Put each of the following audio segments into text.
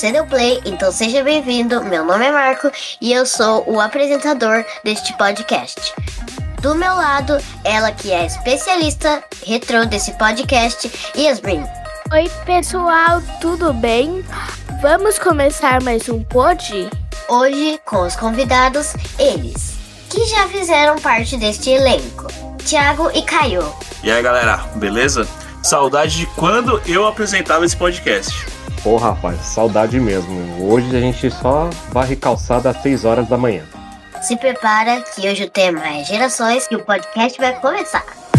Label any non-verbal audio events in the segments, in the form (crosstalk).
você deu play, então seja bem-vindo. Meu nome é Marco e eu sou o apresentador deste podcast. Do meu lado, ela que é especialista retrô desse podcast, Yasmin. Oi, pessoal, tudo bem? Vamos começar mais um pod? Hoje, com os convidados, eles, que já fizeram parte deste elenco, Thiago e Caio. E aí, galera, beleza? Saudade de quando eu apresentava esse podcast. Pô, rapaz, saudade mesmo. Hoje a gente só vai calçada às 6 horas da manhã. Se prepara que hoje o tema é gerações e o podcast vai começar.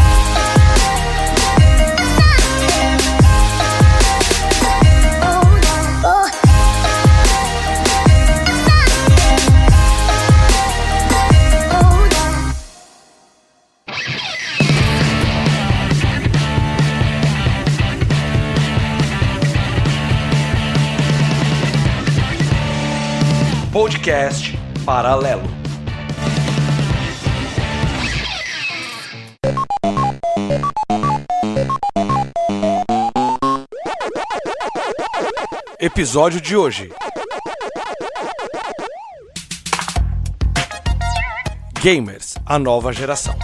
Podcast Paralelo. Episódio de hoje. Gamers, a nova geração.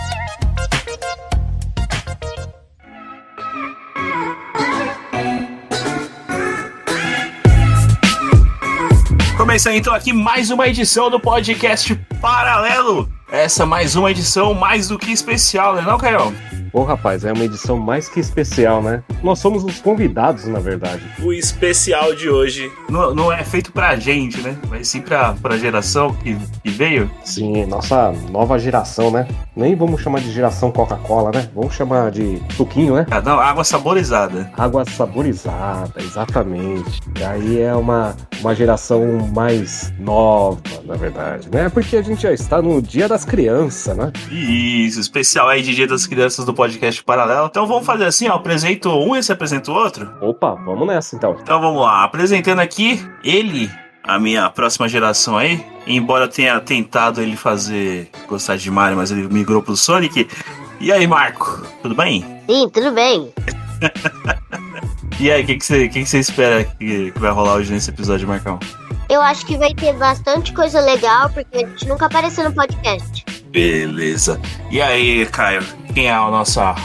Então aqui mais uma edição do podcast Paralelo. Essa mais uma edição mais do que especial, né não, Caio? Pô, rapaz, é uma edição mais que especial, né? Nós somos os convidados, na verdade. O especial de hoje não, não é feito pra gente, né? Mas sim pra, pra geração que, que veio. Sim, nossa nova geração, né? Nem vamos chamar de geração Coca-Cola, né? Vamos chamar de suquinho, né? Ah, não, água saborizada. Água saborizada, exatamente. E aí é uma, uma geração mais nova, na verdade, né? Porque a gente já está no Dia das Crianças, né? Isso, especial aí de Dia das Crianças do podcast Paralelo. Então vamos fazer assim, ó. Apresento um e você apresenta o outro? Opa, vamos nessa então. Então vamos lá. Apresentando aqui ele, a minha próxima geração aí. Embora eu tenha tentado ele fazer gostar de Mario, mas ele migrou pro Sonic. E aí, Marco, tudo bem? Sim, tudo bem. (laughs) E aí, o que, que, você, que, que você espera que, que vai rolar hoje nesse episódio, Marcão? Eu acho que vai ter bastante coisa legal, porque a gente nunca apareceu no podcast. Beleza. E aí, Caio, quem é a nossa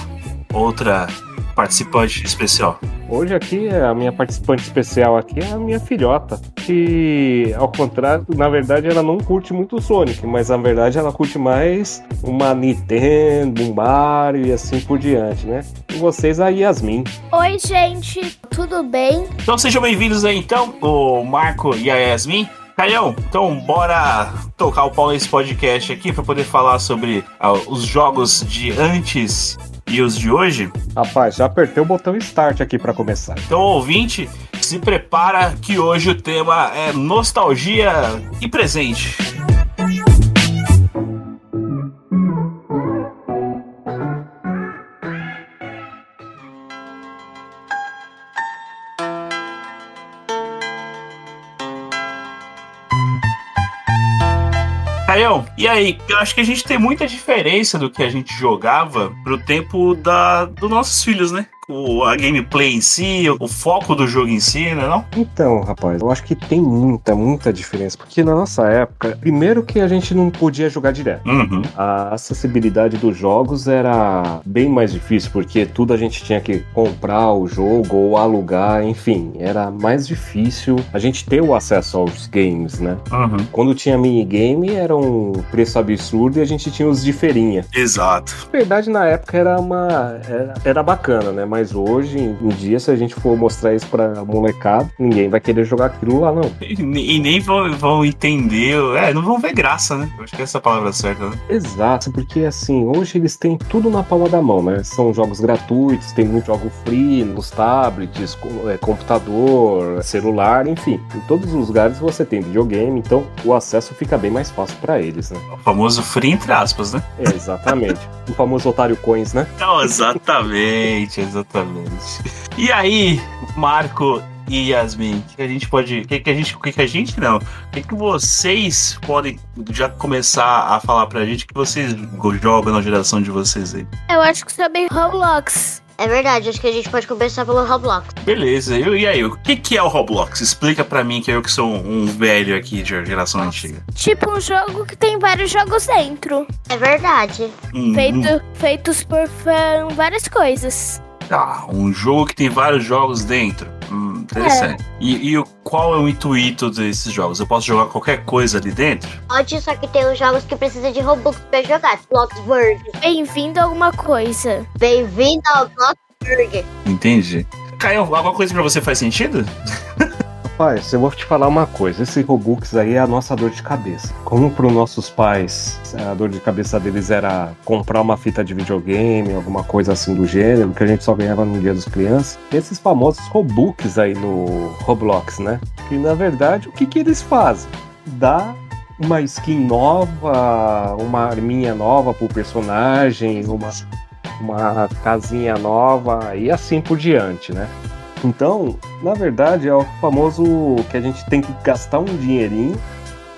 outra participante especial? Hoje aqui, a minha participante especial aqui é a minha filhota, que ao contrário, na verdade ela não curte muito o Sonic, mas na verdade ela curte mais uma Nintendo, um Mario e assim por diante, né? E vocês a Yasmin. Oi, gente, tudo bem? Então sejam bem-vindos aí então, o Marco e a Yasmin. Caião, então bora tocar o pau nesse podcast aqui para poder falar sobre ah, os jogos de antes e os de hoje. Rapaz, já apertei o botão Start aqui para começar. Então, ouvinte, se prepara que hoje o tema é nostalgia e presente. E aí? Eu acho que a gente tem muita diferença do que a gente jogava pro tempo da, dos nossos filhos, né? O, a gameplay em si, o foco do jogo em si, né? Não? Então, rapaz, eu acho que tem muita, muita diferença. Porque na nossa época, primeiro que a gente não podia jogar direto. Uhum. A acessibilidade dos jogos era bem mais difícil, porque tudo a gente tinha que comprar o jogo ou alugar, enfim, era mais difícil a gente ter o acesso aos games, né? Uhum. Quando tinha minigame era um preço absurdo e a gente tinha os de feirinha. Exato. Na verdade, na época era uma. Era, era bacana, né? Mas hoje em dia, se a gente for mostrar isso pra molecada, ninguém vai querer jogar aquilo lá, não. E, e nem vão, vão entender, é, não vão ver graça, né? Eu acho que essa é a palavra certa, né? Exato, porque assim, hoje eles têm tudo na palma da mão, né? São jogos gratuitos, tem muito jogo free nos tablets, é, computador, celular, enfim. Em todos os lugares você tem videogame, então o acesso fica bem mais fácil pra eles, né? O famoso free entre aspas, né? É, exatamente. o famoso otário coins, né? Então, exatamente, exatamente. E aí, Marco e Yasmin, o que a gente pode. O que, que a gente. O que, que a gente não? O que, que vocês podem já começar a falar pra gente que vocês jogam na geração de vocês aí? Eu acho que também Roblox. É verdade, acho que a gente pode começar pelo Roblox. Beleza, e, e aí, o que, que é o Roblox? Explica pra mim, que eu que sou um velho aqui de geração antiga. Tipo um jogo que tem vários jogos dentro. É verdade. Hum, Feito, Feitos por fã, várias coisas. Tá, um jogo que tem vários jogos dentro. Hum, interessante. E, e o- qual é o intuito desses jogos? Eu posso jogar qualquer coisa ali dentro? Pode, só que tem uns jogos que precisam de Robux pra jogar. Bloxburg. Bem-vindo a alguma coisa. Bem-vindo ao Bloxburg. Entendi. Caio, alguma coisa pra você faz sentido? (laughs) Rapaz, eu vou te falar uma coisa. Esse Robux aí é a nossa dor de cabeça. Como para os nossos pais, a dor de cabeça deles era comprar uma fita de videogame, alguma coisa assim do gênero, que a gente só ganhava no Dia das Crianças. Esses famosos Robux aí no Roblox, né? Que na verdade, o que, que eles fazem? Dá uma skin nova, uma arminha nova pro personagem, uma, uma casinha nova e assim por diante, né? Então, na verdade, é o famoso que a gente tem que gastar um dinheirinho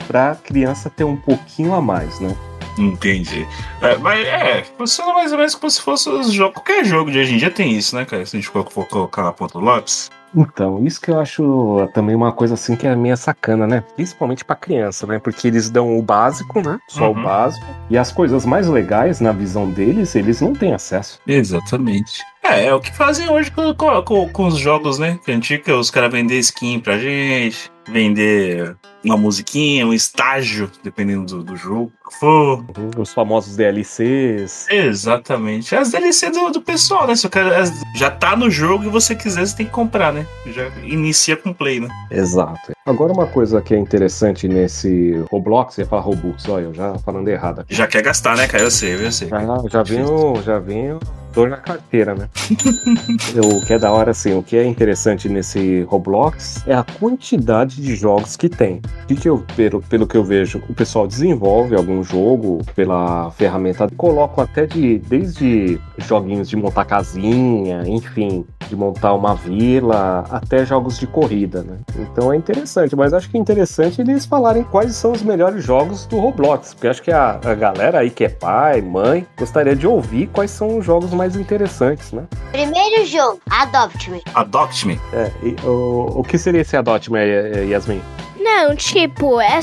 pra criança ter um pouquinho a mais, né? Entendi. É, mas é, funciona mais ou menos como se fosse os jogos. Qualquer jogo de hoje em dia tem isso, né, cara? Se a gente for colocar na ponta do lápis. Então, isso que eu acho também uma coisa assim que é meio sacana, né? Principalmente pra criança, né? Porque eles dão o básico, né? Só Uhum. o básico. E as coisas mais legais, na visão deles, eles não têm acesso. Exatamente. É, é o que fazem hoje com, com, com- os jogos, né? Que antiga os caras vender skin pra gente, vender uma musiquinha, um estágio, dependendo do, do jogo que for. Os famosos DLCs. Exatamente. As DLC do, do pessoal, né? Se o cara já tá no jogo e você quiser, você tem que comprar, né? Já inicia com play, né? Exato. Agora, uma coisa que é interessante nesse Roblox, ia falar Robux, olha, eu já falando errado aqui. Já quer gastar, né, cara? Eu sei, eu sei. Já, já venho, já venho dor na carteira, né? (laughs) o que é da hora, assim, o que é interessante nesse Roblox é a quantidade de jogos que tem. O que eu, pelo, pelo que eu vejo, o pessoal desenvolve algum jogo pela ferramenta, colocam até de, desde joguinhos de montar casinha, enfim, de montar uma vila, até jogos de corrida, né? Então é interessante, mas acho que é interessante eles falarem quais são os melhores jogos do Roblox, porque acho que a, a galera aí que é pai, mãe, gostaria de ouvir quais são os jogos mais interessantes, né? Primeiro jogo, Adopt Me. Adopt Me. É, e, o, o que seria esse Adopt Me, eh, Yasmin? Não, tipo, é,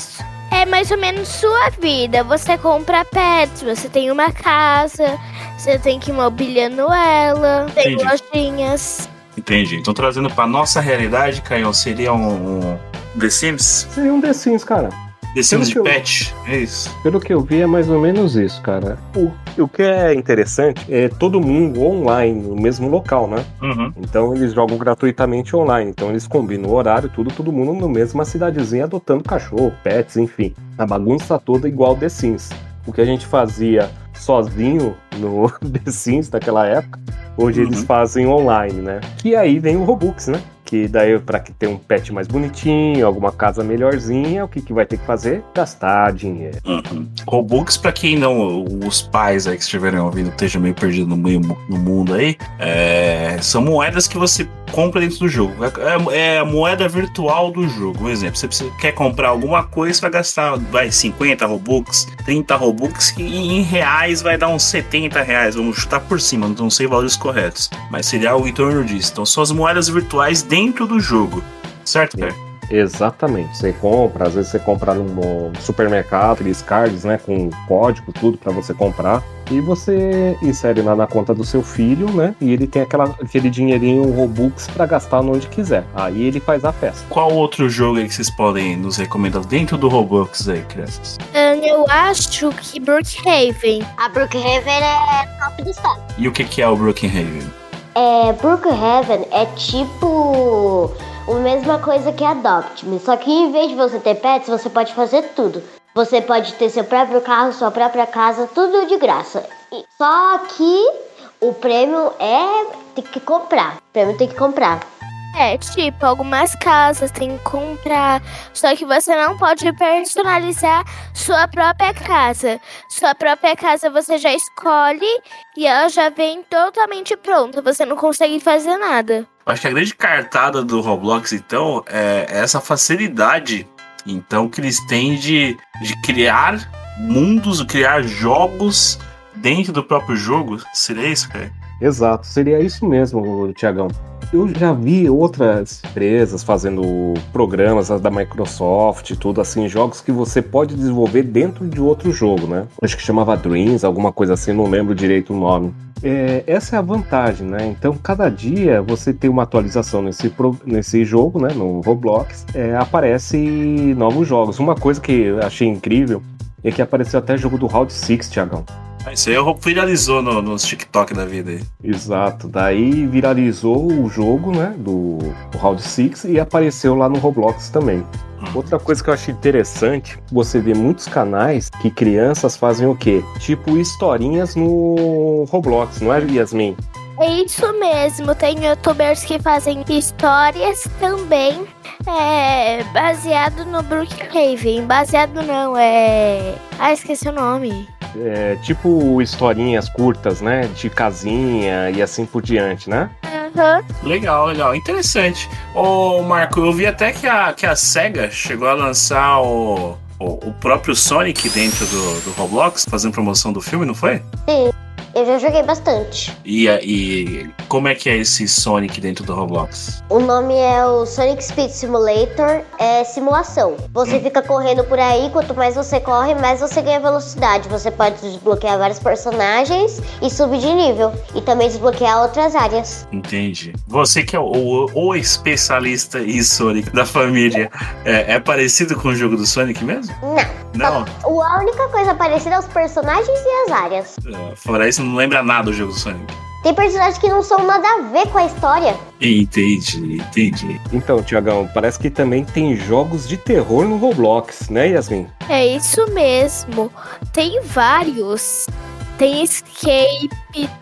é mais ou menos sua vida. Você compra pets, você tem uma casa, você tem que ir mobiliando ela, tem Entendi. lojinhas. Entendi. Então, trazendo pra nossa realidade, Caio, seria um, um The Sims? Seria um The Sims, cara. The Sims de que eu- pet? É isso. Pelo que eu vi, é mais ou menos isso, cara. O, o que é interessante é todo mundo online, no mesmo local, né? Uhum. Então eles jogam gratuitamente online. Então eles combinam o horário, tudo, todo mundo na mesma cidadezinha adotando cachorro, pets, enfim. A bagunça toda igual The Sims. O que a gente fazia sozinho no (laughs) The Sims daquela época, hoje Uhum. eles fazem online, né? E aí vem o Robux, né? Que daí, pra que ter um pet mais bonitinho, alguma casa melhorzinha, o que, que vai ter que fazer? Gastar dinheiro. Uhum. Robux, pra quem não, os pais aí que estiverem ouvindo, estejam meio perdidos no meio no mundo aí, é, são moedas que você compra dentro do jogo. É, é a moeda virtual do jogo. Um exemplo, você precisa- quer comprar alguma coisa, vai gastar vai, 50 Robux, 30 Robux, que em reais vai dar uns 70 reais. Vamos chutar por cima, não sei valores corretos. Mas seria algo em torno disso. Então são as moedas virtuais dentro do jogo. Certo, cara? Exatamente. Você compra, às vezes você compra num supermercado, aqueles cards, né, com código, tudo pra você comprar. E você insere lá na conta do seu filho, né? E ele tem aquela, aquele dinheirinho Robux pra gastar onde quiser. Aí ele faz a festa. Qual outro jogo aí que vocês podem nos recomendar dentro do Roblox aí, crianças? Eu acho que Brookhaven. A Brookhaven é top do estado. E o que, que é o Brookhaven? É, Brookhaven é tipo a mesma coisa que Adopt Me, só que em vez de você ter pets, você pode fazer tudo. Você pode ter seu próprio carro, sua própria casa, tudo de graça. Só que o prêmio é tem que comprar. O prêmio tem que comprar. É, tipo, algumas casas tem que comprar. Só que você não pode personalizar sua própria casa. Sua própria casa você já escolhe e ela já vem totalmente pronta. Você não consegue fazer nada. Acho que a grande cartada do Roblox, então, é essa facilidade, então, que eles têm de, de criar mundos, criar jogos dentro do próprio jogo. Seria isso, cara? Exato, seria isso mesmo, Tiagão. Eu já vi outras empresas fazendo programas da Microsoft, tudo assim, jogos que você pode desenvolver dentro de outro jogo, né? Acho que chamava Dreams, alguma coisa assim, não lembro direito o nome. É, essa é a vantagem, né? Então, cada dia você tem uma atualização nesse, nesse jogo, né? No Roblox, é, aparece novos jogos. Uma coisa que achei incrível é que apareceu até jogo do Round 6, Tiagão. Isso aí viralizou no, nos TikTok da vida aí. Exato. Daí viralizou o jogo, né? Do, do Round 6 e apareceu lá no Roblox também. Hum. Outra coisa que eu achei interessante, você vê muitos canais que crianças fazem o quê? Tipo historinhas no Roblox, não é, Yasmin? É isso mesmo, tem youtubers que fazem histórias também é baseado no Brookhaven. Baseado não, é. Ah, esqueci o nome. É, tipo historinhas curtas, né? De casinha e assim por diante, né? Uhum. Legal, legal. Interessante. Ô, Marco, eu vi até que a, que a SEGA chegou a lançar o, o, o próprio Sonic dentro do, do Roblox, fazendo promoção do filme, não foi? Sim. Eu já joguei bastante. E, e como é que é esse Sonic dentro do Roblox? O nome é o Sonic Speed Simulator, é simulação. Você hum. fica correndo por aí, quanto mais você corre, mais você ganha velocidade. Você pode desbloquear vários personagens e subir de nível. E também desbloquear outras áreas. Entendi. Você que é o, o especialista em Sonic da família, é, é, parecido com o jogo do Sonic mesmo? Não. Não? A única coisa parecida é os personagens e as áreas. É, fora isso, não lembra nada do jogo do Sonic. Tem personagens que não são nada a ver com a história. Entendi, entendi. Então, Tiagão, parece que também tem jogos de terror no Roblox, né, Yasmin? É isso mesmo. Tem vários. Tem escape,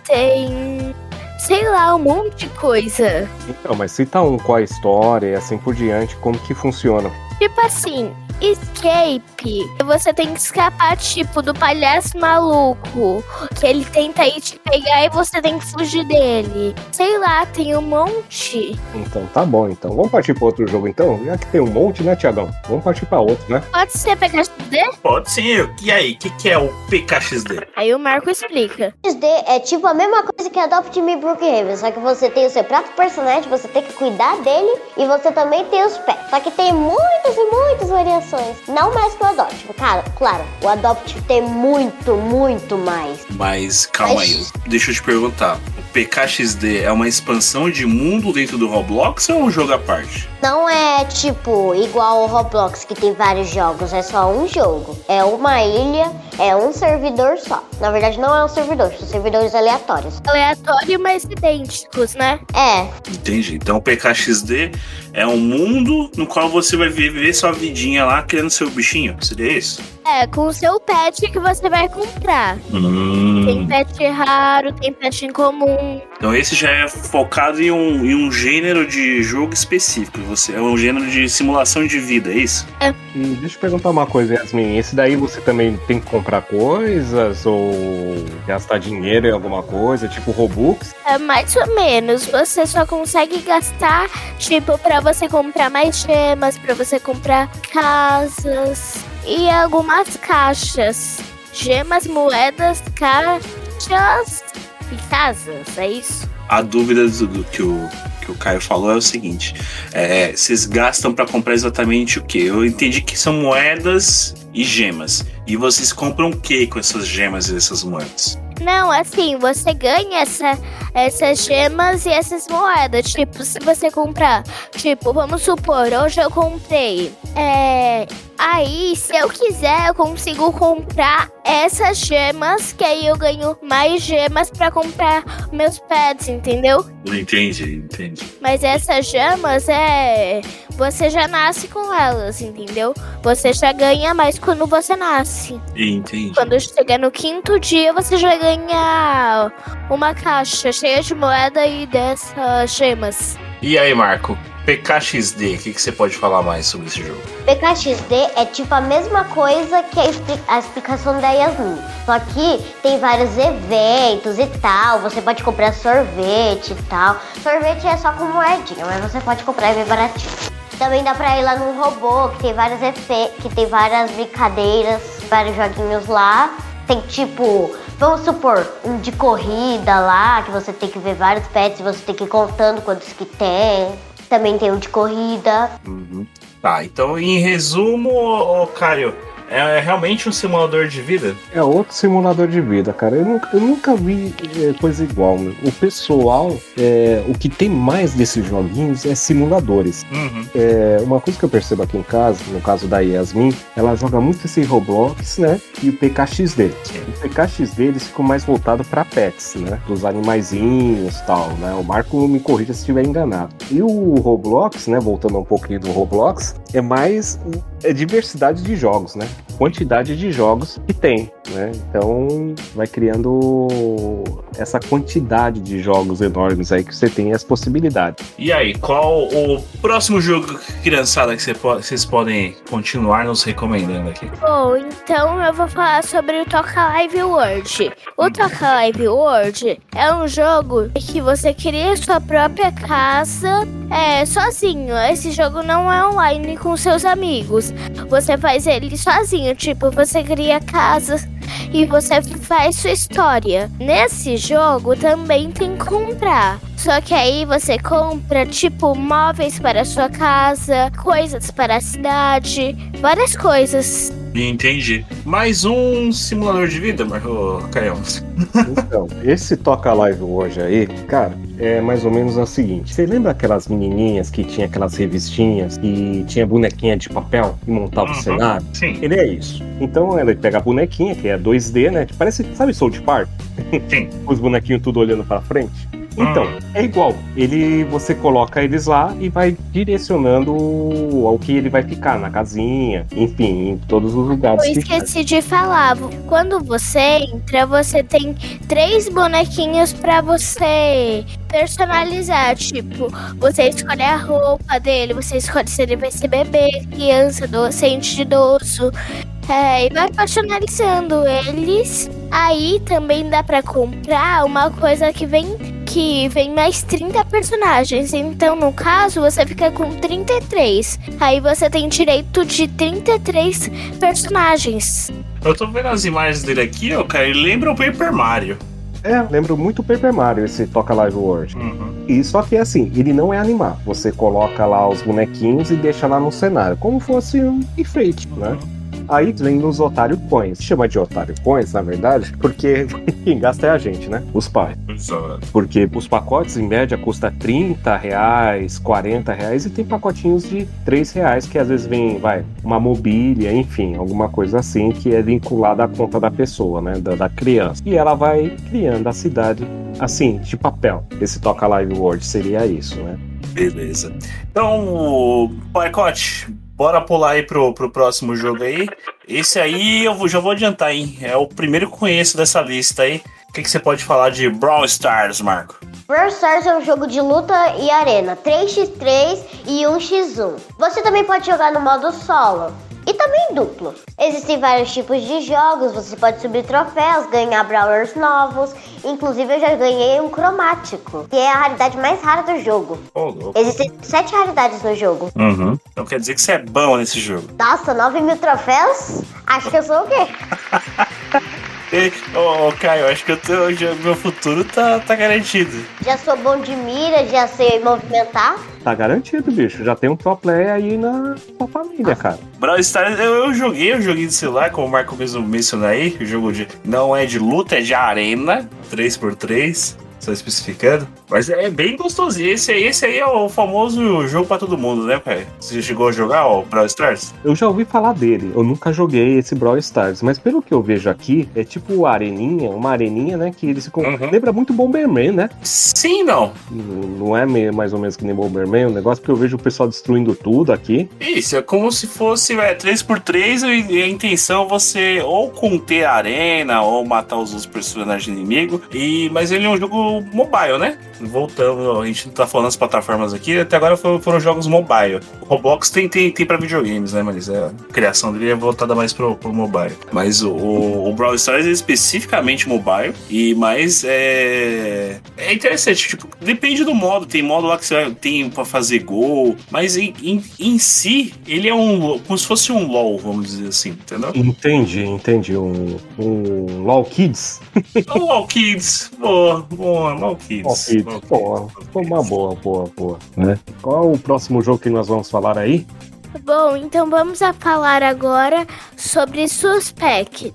tem. Sei lá, um monte de coisa. Então, mas cita um qual a história e assim por diante, como que funciona. Tipo assim, escape, você tem que escapar, tipo, do palhaço maluco. Que ele tenta ir te pegar e você tem que fugir dele. Sei lá, tem um monte. Então tá bom, então. Vamos partir para outro jogo, então? Já que tem um monte, né, Tiagão? Vamos partir para outro, né? Pode ser PKXD? Pode sim. E aí, o que, que é o PKXD? Aí o Marco explica. XD é tipo a mesma coisa que Adopt Me Brookhaven, só que você tem o seu próprio personagem, você tem que cuidar dele e você também tem os pets. Só que tem muitas e muitas variações. Não mais que o Adopt. Cara, claro, o Adopt tem muito, muito mais. Mas calma Mas... aí, deixa eu te perguntar. PKXD é uma expansão de mundo dentro do Roblox ou é um jogo à parte? Não é tipo igual o Roblox que tem vários jogos, é só um jogo. É uma ilha, é um servidor só. Na verdade não é um servidor, são servidores aleatórios. Aleatório, mas idênticos, né? É. Entendi. Então o PKXD é um mundo no qual você vai viver sua vidinha lá criando seu bichinho. Seria isso? É, com o seu pet que você vai comprar. Hum. Tem pet raro, tem pet em comum. Então esse já é focado em um, em um gênero de jogo específico. Você é um gênero de simulação de vida, é isso? É. E deixa eu perguntar uma coisa, Yasmin. Esse daí você também tem que comprar coisas ou gastar dinheiro em alguma coisa, tipo Robux? É mais ou menos. Você só consegue gastar, tipo, para você comprar mais gemas, para você comprar casas e algumas caixas. Gemas, moedas, caixas e casas, é isso? A dúvida do, do que, o, que o Caio falou é o seguinte: é, vocês gastam para comprar exatamente o que? Eu entendi que são moedas e gemas. E vocês compram o que com essas gemas e essas moedas? Não, assim, você ganha essa, essas gemas e essas moedas. Tipo, se você comprar, tipo, vamos supor, hoje eu comprei é, Aí, se eu quiser, eu consigo comprar essas gemas, que aí eu ganho mais gemas para comprar meus pets, entendeu? Entendi, entendi. Mas essas gemas é. Você já nasce com elas, entendeu? Você já ganha mais quando você nasce. Entendi. Quando chegar no quinto dia, você já ganha uma caixa cheia de moeda e dessas gemas. E aí, Marco? PKXD, o que, que você pode falar mais sobre esse jogo? PKXD é tipo a mesma coisa que a, explicação da Yasmin. Só que tem vários eventos e tal. Você pode comprar sorvete e tal. Sorvete é só com moedinha, mas você pode comprar é bem baratinho. Também dá pra ir lá num robô que tem vários efeitos, que tem várias brincadeiras, vários joguinhos lá. Tem tipo Vamos supor, um de corrida lá, que você tem que ver vários pets e você tem que ir contando quantos que tem. Também tem um de corrida. Uhum. Tá, então em resumo, ô, Caio, é realmente um simulador de vida? É outro simulador de vida, cara. Eu nunca, eu nunca vi é, coisa igual. Meu. O pessoal, é, o que tem mais desses joguinhos é simuladores. Uhum. É, uma coisa que eu percebo aqui em casa, no caso da Yasmin, ela joga muito esse Roblox, né? E o PKXD. Sim. O PKXD eles ficam mais voltado para pets, né? Dos animaizinhos e tal, né? O Marco me corrija se estiver enganado. E o Roblox, né? Voltando um pouquinho do Roblox, é mais é diversidade de jogos, né? Quantidade de jogos que tem, né? Então vai criando essa quantidade de jogos enormes aí que você tem as possibilidades. E aí, qual o próximo jogo, criançada, que vocês podem continuar nos recomendando aqui? Bom, então eu vou falar sobre o Toca Live World. O Toca Live World é um jogo que você cria sua própria casa é, sozinho. Esse jogo não é online com seus amigos. Você faz ele sozinho, tipo, você cria casas e você faz sua história. Nesse jogo também tem comprar. Só que aí você compra, tipo, móveis para a sua casa, coisas para a cidade, várias coisas. Entendi. Mais um simulador de vida, Marco Caio. Então, esse Toca Live hoje aí, cara, é mais ou menos o seguinte. Você lembra aquelas menininhas que tinha aquelas revistinhas e tinha bonequinha de papel e montava Uhum. o cenário? Sim, Ele é isso. Então ela pega a bonequinha, que é 2D, né? Parece, sabe Soul Park? sim. (laughs) Os bonequinhos tudo olhando pra frente. Então, Uhum. é igual. Ele, você coloca eles lá e vai direcionando ao que ele vai ficar na casinha, enfim, em todos os lugares. Eu que esqueci de falar. Quando você entra, você tem três bonequinhos pra você personalizar. Tipo, você escolhe a roupa dele, você escolhe se ele vai ser bebê, criança, adolescente, idoso. É, e vai personalizando eles. Aí também dá pra comprar uma coisa que vem que vem mais 30 personagens. Então, no caso, você fica com 33. Aí você tem direito de 33 personagens. Eu tô vendo as imagens dele aqui, ó, cara. Ele lembra o Paper Mario. É, lembro muito Paper Mario esse Toca Live World. Uhum. E só que assim, ele não é animar. Você coloca lá os bonequinhos e deixa lá no cenário, como fosse um enfeite, né? Aí vem nos Otário Coins. Chama de Otário Coins, na verdade, porque (laughs) quem gasta é a gente, né? Os pais. Exato. Porque os pacotes, em média, custa 30 reais, 40 reais, e tem pacotinhos de 3 reais, que às vezes vem, vai, uma mobília, enfim, alguma coisa assim, que é vinculada à conta da pessoa, né? Da, da criança. E ela vai criando a cidade, assim, de papel. Esse Toca Live World seria isso, né? Beleza. Então, Paicote, bora pular aí pro, pro próximo jogo aí. Esse aí eu já vou adiantar, hein? É o primeiro que conheço dessa lista aí. O que, que você pode falar de Brawl Stars, Marco? Brawl Stars é um jogo de luta e arena, 3x3 e 1x1. Você também pode jogar no modo solo e também duplo. Existem vários tipos de jogos, você pode subir troféus, ganhar brawlers novos. Inclusive eu já ganhei um cromático, que é a raridade mais rara do jogo. Ô, louco. Existem sete raridades no jogo. Uhum. Então quer dizer que você é bom nesse jogo. Nossa, 9 mil troféus? Acho que eu sou o quê? (laughs) E, ô, ô, Caio, acho que já- meu futuro tá, tá garantido. Já sou bom de mira, já sei movimentar. Tá garantido, bicho. Já tem um pro player aí na sua família, cara. Brawl Stars, eu, eu joguei, eu joguei de celular, como o Marco mesmo mencionou aí. O jogo de, não é de luta, é de arena, 3x3, só especificando. Mas é bem gostosinho. Esse aí, esse aí é o famoso jogo pra todo mundo, né, pai? Você chegou a jogar o Brawl Stars? Eu já ouvi falar dele, eu nunca joguei esse Brawl Stars, mas pelo que eu vejo aqui, é tipo areninha, uma areninha, né, que eles ficam... Uhum. Lembra muito Bomberman, né? Sim, não. Não é meio, mais ou menos que nem Bomberman, o negócio porque eu vejo o pessoal destruindo tudo aqui. Isso, é como se fosse é, 3x3 e e a intenção é você ou conter a arena ou matar os outros personagens inimigos. E, mas ele é um jogo mobile, né? Voltando, a gente não tá falando as plataformas aqui, até agora foram, foram jogos mobile. O Roblox tem, tem, tem pra videogames, né, mas é, a criação dele é voltada mais pro, pro mobile. Mas o, o, o Brawl Stars é especificamente mobile, e mais é. É interessante, tipo, depende do modo. Tem modo lá que você tem pra fazer gol, mas em, em, em si, ele é um. como se fosse um LOL, vamos dizer assim, entendeu? Entendi, entendi. Um, um LOL Kids. O LOL Kids, boa, boa, LOL Kids. Kids, Kids. boa. Uma boa, boa, boa. Né? Qual o próximo jogo que nós vamos falar aí? Bom, então vamos a falar agora sobre Suspect.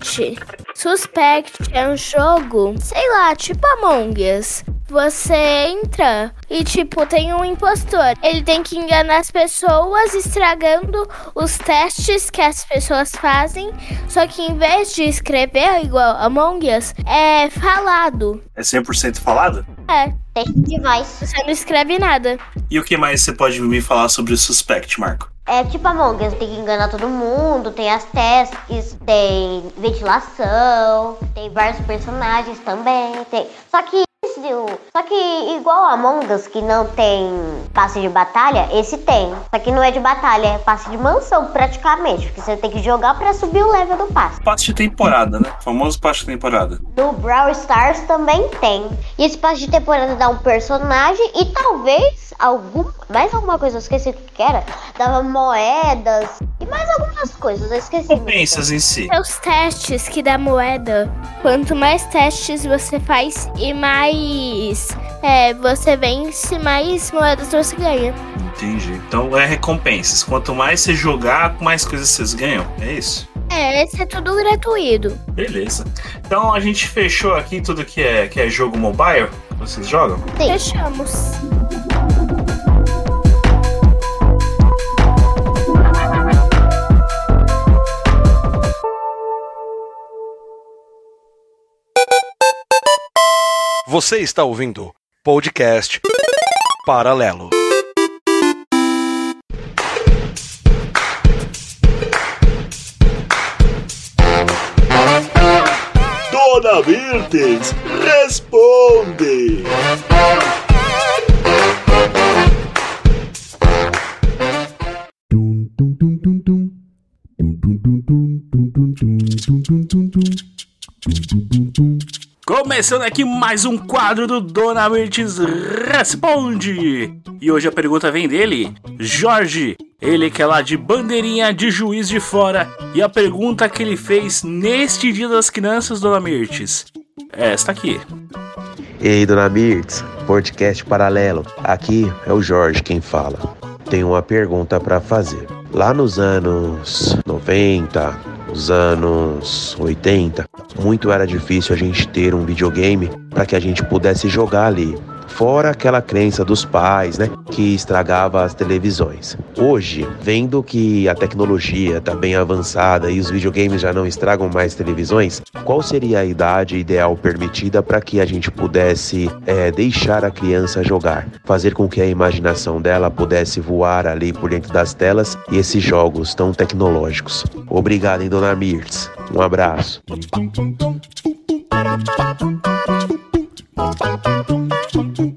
Suspect é um jogo, sei lá, tipo Among Us. Você entra e, tipo, tem um impostor. Ele tem que enganar as pessoas, estragando os testes que as pessoas fazem. Só que em vez de escrever igual Among Us, é falado. É 100% falado? É, Teste de voz. você não escreve nada. E o que mais você pode me falar sobre o Suspect, Marco? É tipo Among Us, tem que enganar todo mundo, tem as tasks, tem ventilação, tem vários personagens também, tem... Só que do- só que igual Among Us, que não tem passe de batalha, esse tem. Só que não é de batalha, é passe de mansão praticamente, porque você tem que jogar pra subir o level do passe. Passe de temporada, né? O famoso passe de temporada. No Brawl Stars também tem. E esse passe de temporada dá um personagem e talvez algum, mais alguma coisa, eu esqueci o que era. Dava moedas e mais algumas coisas, eu esqueci. Recompensas em si. Os testes que dá moeda. Quanto mais testes você faz e mais é, você vence, mais moedas você ganha. Entendi. Então é recompensas. Quanto mais você jogar, mais coisas vocês ganham. É isso? É, esse é tudo gratuito. Beleza. Então a gente fechou aqui tudo que é, que é jogo mobile. Vocês jogam? Sim. Fechamos. Você está ouvindo podcast Paralelo. Dona Virtes, responde! Começando aqui mais um quadro do Dona Mirtes Responde! E hoje a pergunta vem dele, Jorge. Ele que é lá de bandeirinha de juiz de fora. E a pergunta que ele fez neste Dia das Crianças, Dona Mirtes, é esta aqui. Ei, dona Mirtz, podcast paralelo. Aqui é o Jorge quem fala. Tenho uma pergunta para fazer. Lá nos anos 90, nos anos 80, muito era difícil a gente ter um videogame para que a gente pudesse jogar ali. Fora aquela crença dos pais, né, que estragava as televisões. Hoje, vendo que a tecnologia está bem avançada e os videogames já não estragam mais televisões, qual seria a idade ideal permitida para que a gente pudesse é, deixar a criança jogar, fazer com que a imaginação dela pudesse voar ali por dentro das telas e esses jogos tão tecnológicos? Obrigado, hein, dona Mirtz. Um abraço. Oi,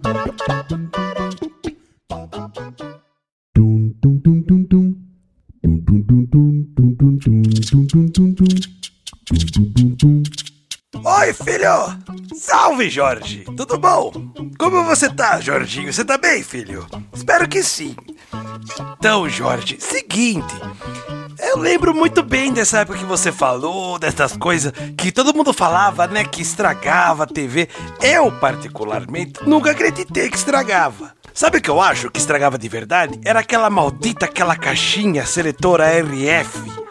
filho! Salve, Jorge! Tudo bom? Como você tá, Jorginho? Você tá bem, filho? Espero que sim. Então, Jorge, seguinte. Eu lembro muito bem dessa época que você falou, dessas coisas que todo mundo falava, né? Que estragava a TV. Eu, particularmente, nunca acreditei que estragava. Sabe o que eu acho que estragava de verdade? Era aquela maldita, aquela caixinha seletora RF.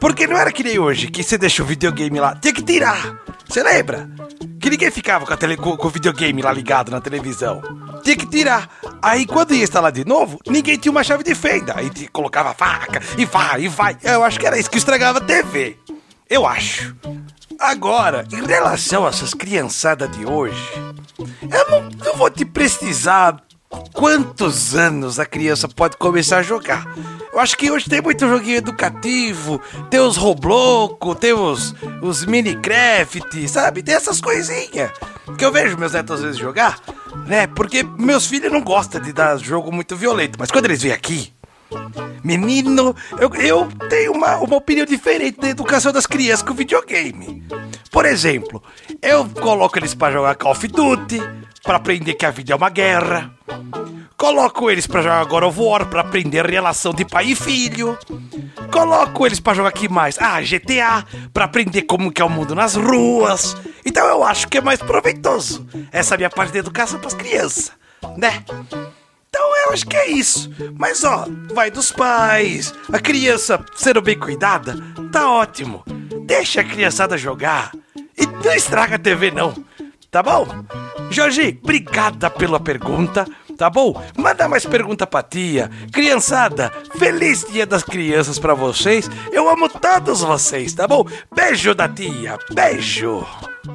Porque não era que nem hoje, que você deixa o videogame lá, tinha que tirar. Você lembra? Que ninguém ficava com, tele, com, com o videogame lá ligado na televisão. Tinha que tirar. Aí quando ia instalar de novo, ninguém tinha uma chave de fenda. Aí colocava faca e vai, e vai. Eu acho que era isso que estragava a TV. Eu acho. Agora, em relação a essas criançadas de hoje, eu não, não vou te precisar quantos anos a criança pode começar a jogar. Eu acho que hoje tem muito joguinho educativo, tem os Roblox, tem os, os Minecraft, sabe? Tem essas coisinhas que eu vejo meus netos às vezes jogar, né? Porque meus filhos não gostam de dar jogo muito violento, mas quando eles vêm aqui, menino, eu, eu tenho uma, uma opinião diferente da educação das crianças com videogame. Por exemplo, eu coloco eles para jogar Call of Duty, para aprender que a vida é uma guerra. Coloco eles para jogar God of War para aprender a relação de pai e filho. Coloco eles para jogar aqui mais? Ah, GTA para aprender como que é o mundo nas ruas. Então eu acho que é mais proveitoso essa minha parte da educação para as crianças, né? Então eu acho que é isso. Mas ó, vai dos pais. A criança sendo bem cuidada, tá ótimo. Deixa a criançada jogar. E não estraga a TV não. Tá bom? Jorge, obrigada pela pergunta. Tá bom? Manda mais pergunta pra tia. Criançada, feliz dia das crianças pra vocês. Eu amo todos vocês, tá bom? Beijo da tia. Beijo.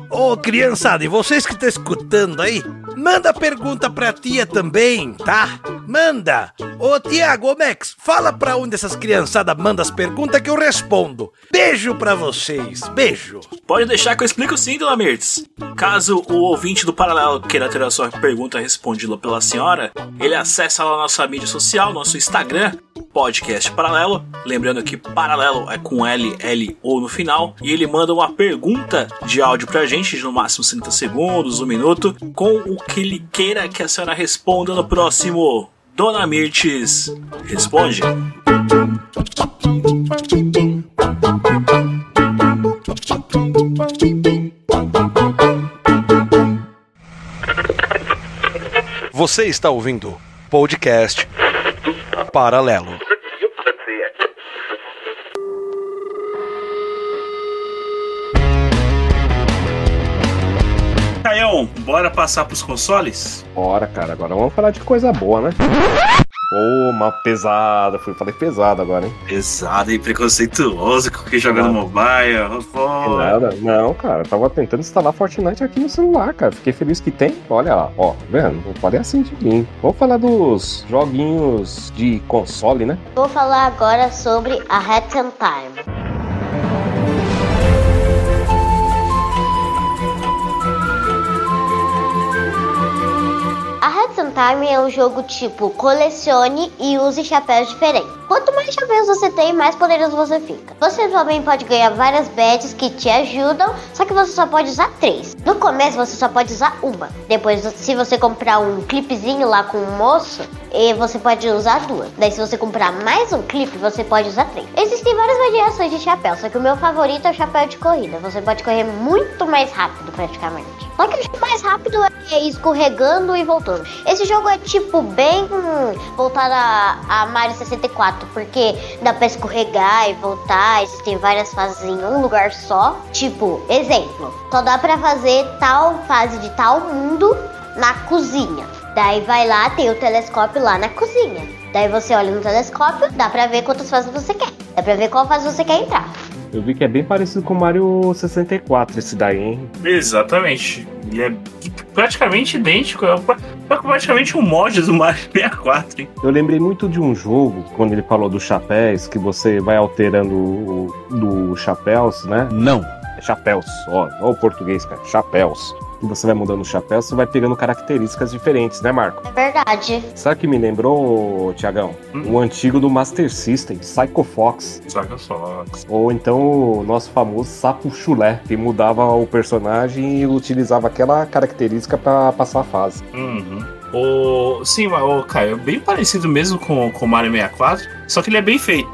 Ô, criançada, e vocês que estão escutando aí, manda pergunta pra tia também, tá? Manda! Ô, Tiago, ô, Max, fala pra onde essas criançadas mandam as perguntas que eu respondo. Beijo pra vocês, beijo! Pode deixar que eu explico sim, dona Mirtz. Caso o ouvinte do Paralelo queira ter a sua pergunta respondida pela senhora, ele acessa lá nossa mídia social, nosso Instagram, Podcast Paralelo. Lembrando que Paralelo é com L, L ou no final. E ele manda uma pergunta de áudio pra gente, de no máximo 30 segundos, um minuto, com o que ele queira que a senhora responda no próximo. Dona Mirtes, responde. Você está ouvindo podcast Paralelo. Caião, bora passar pros consoles? Bora, cara. Agora vamos falar de coisa boa, né? Ô, uma pesada. Fui, falei pesado agora, hein? Pesado e preconceituoso com quem joga no mobile. Pô. Nada. Não, cara. Tava tentando instalar Fortnite aqui no celular, cara. Fiquei feliz que tem. Olha lá, ó. tá Vendo? Não falei assim de mim. Vamos falar dos joguinhos de console, né? Vou falar agora sobre a Hat and Time. Time é um jogo tipo colecione e use chapéus diferentes. Quanto mais chapéus você tem, mais poderoso você fica. Você também pode ganhar várias badges que te ajudam, só que você só pode usar três. No começo você só pode usar uma. Depois, se você comprar um clipezinho lá com o moço, e você pode usar duas. Daí, se você comprar mais um clipe, você pode usar três. Existem várias variações de chapéu, só que o meu favorito é o chapéu de corrida. Você pode correr muito mais rápido, praticamente. Só que o mais rápido é escorregando e voltando. Esse jogo é tipo bem voltado a, a Mario 64, porque dá pra escorregar e voltar. Existem várias fases em um lugar só. Tipo, exemplo, só dá pra fazer tal fase de tal mundo na cozinha. Daí vai lá, tem o telescópio lá na cozinha. Daí você olha no telescópio, dá pra ver quantas fases você quer. Dá pra ver qual fase você quer entrar. Eu vi que é bem parecido com o Mario 64 esse daí, hein? Exatamente. Ele é praticamente idêntico. É é praticamente um mod do Mario 64, hein? Eu lembrei muito de um jogo, quando ele falou dos chapéus, que você vai alterando o, do chapéus, né? Não. É chapéus, ó, ó o português, cara, chapéus. Você vai mudando o chapéu, você vai pegando características diferentes, né, Marco? É verdade. Sabe o que me lembrou, Tiagão? Hum. O antigo do Master System, Psycho Fox. Saca só. Ou então o nosso famoso Sapo Chulé, que mudava o personagem e utilizava aquela característica pra passar a fase. Uhum. O... Sim, o Caio, é bem parecido mesmo com, com o Mario 64, só que ele é bem feito.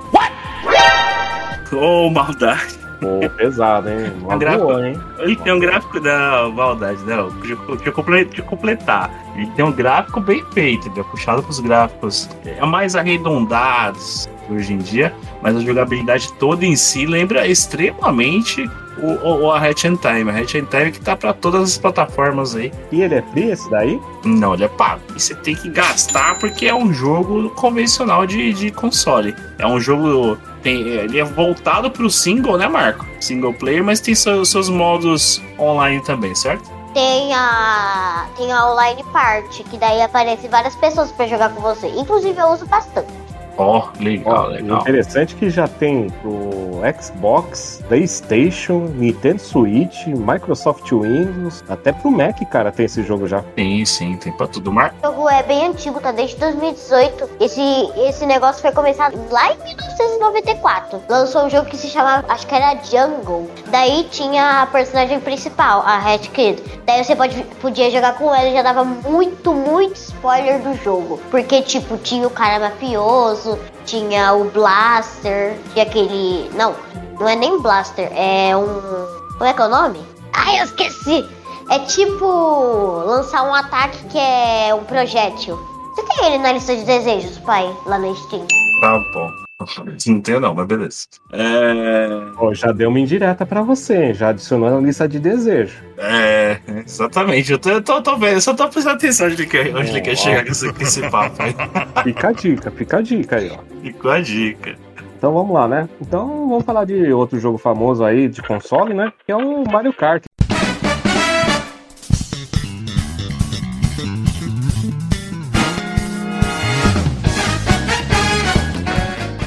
Ô, maldade. Pô, pesado, hein? Uma gráfico. boa, hein? Ele tem um gráfico da maldade, né? Deixa eu, completar. Ele tem um gráfico bem feito, entendeu? Puxado pros gráficos é mais arredondados hoje em dia, mas a jogabilidade toda em si lembra extremamente o, o, o a Hatch and Time. A Hatch and Time que tá pra todas as plataformas aí. E ele é free esse daí? Não, ele é pago. E você tem que gastar porque é um jogo convencional de, de console. É um jogo. Tem, ele é voltado pro single, né, Marco? Single player, mas tem seus, seus modos online também, certo? tem a tem a online party, que daí aparece várias pessoas pra jogar com você. Inclusive eu uso bastante. Ó, legal, Ó, legal. Interessante que já tem pro Xbox, PlayStation, Nintendo Switch, Microsoft Windows, até pro Mac, cara, tem esse jogo já. Sim, sim, tem pra tudo. Mar... O jogo é bem antigo, tá desde 2018. Esse, esse negócio foi começado lá em 1994. Lançou um jogo que se chamava, acho que era Jungle. Daí tinha a personagem principal, a Hat Kid. Daí você pode, podia jogar com ela e já dava muito, muito spoiler do jogo. Porque, tipo, tinha o cara mafioso, tinha o Blaster, tinha aquele. Não, não é nem Blaster, é um. Como é que é o nome? Ai, eu esqueci! É tipo lançar um ataque que é um projétil. Você tem ele na lista de desejos, pai, lá na Steam? Tá bom. (laughs) Não tenho não, mas beleza. É... Já deu uma indireta pra você, já adicionou na lista de desejo. É, exatamente. Eu tô, eu tô, tô vendo, eu só tô prestando atenção onde ele quer, onde ele quer chegar com esse, com esse papo aí. (laughs) Fica a dica, fica a dica aí, ó. Ficou a dica. Então vamos lá, né? Então vamos falar de outro jogo famoso aí de console, né? Que é o Mario Kart.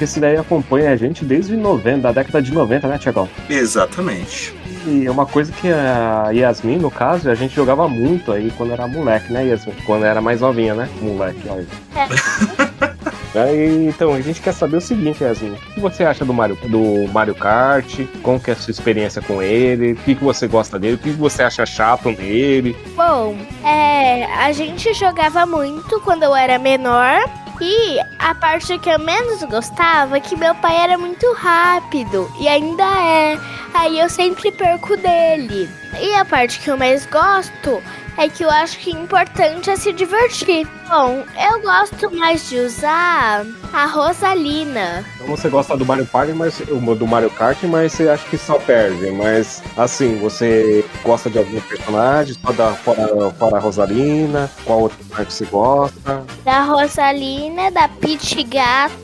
Esse daí acompanha a gente desde 90, da década de 90, né, Tiagão? Exatamente. E é uma coisa que a Yasmin, no caso, a gente jogava muito aí quando era moleque, né, Yasmin? Quando era mais novinha, né? Moleque, olha. (laughs) Aí, então, a gente quer saber o seguinte, Yasmin. O que você acha do Mario, do Mario Kart? Como que é a sua experiência com ele? O que, que você gosta dele? O que, que você acha chato nele? Bom, é, a gente jogava muito quando eu era menor. E a parte que eu menos gostava é que meu pai era muito rápido. E ainda é. Aí eu sempre perco dele. E a parte que eu mais gosto é que eu acho que o importante é se divertir. Bom, eu gosto mais de usar a Rosalina. Então você gosta do Mario Party, mas do Mario Kart, mas você acha que só perde. Mas assim, você gosta de algum personagem? Só da fora, fora a Rosalina? Qual outro personagem você gosta? Da Rosalina, da Peach Gato,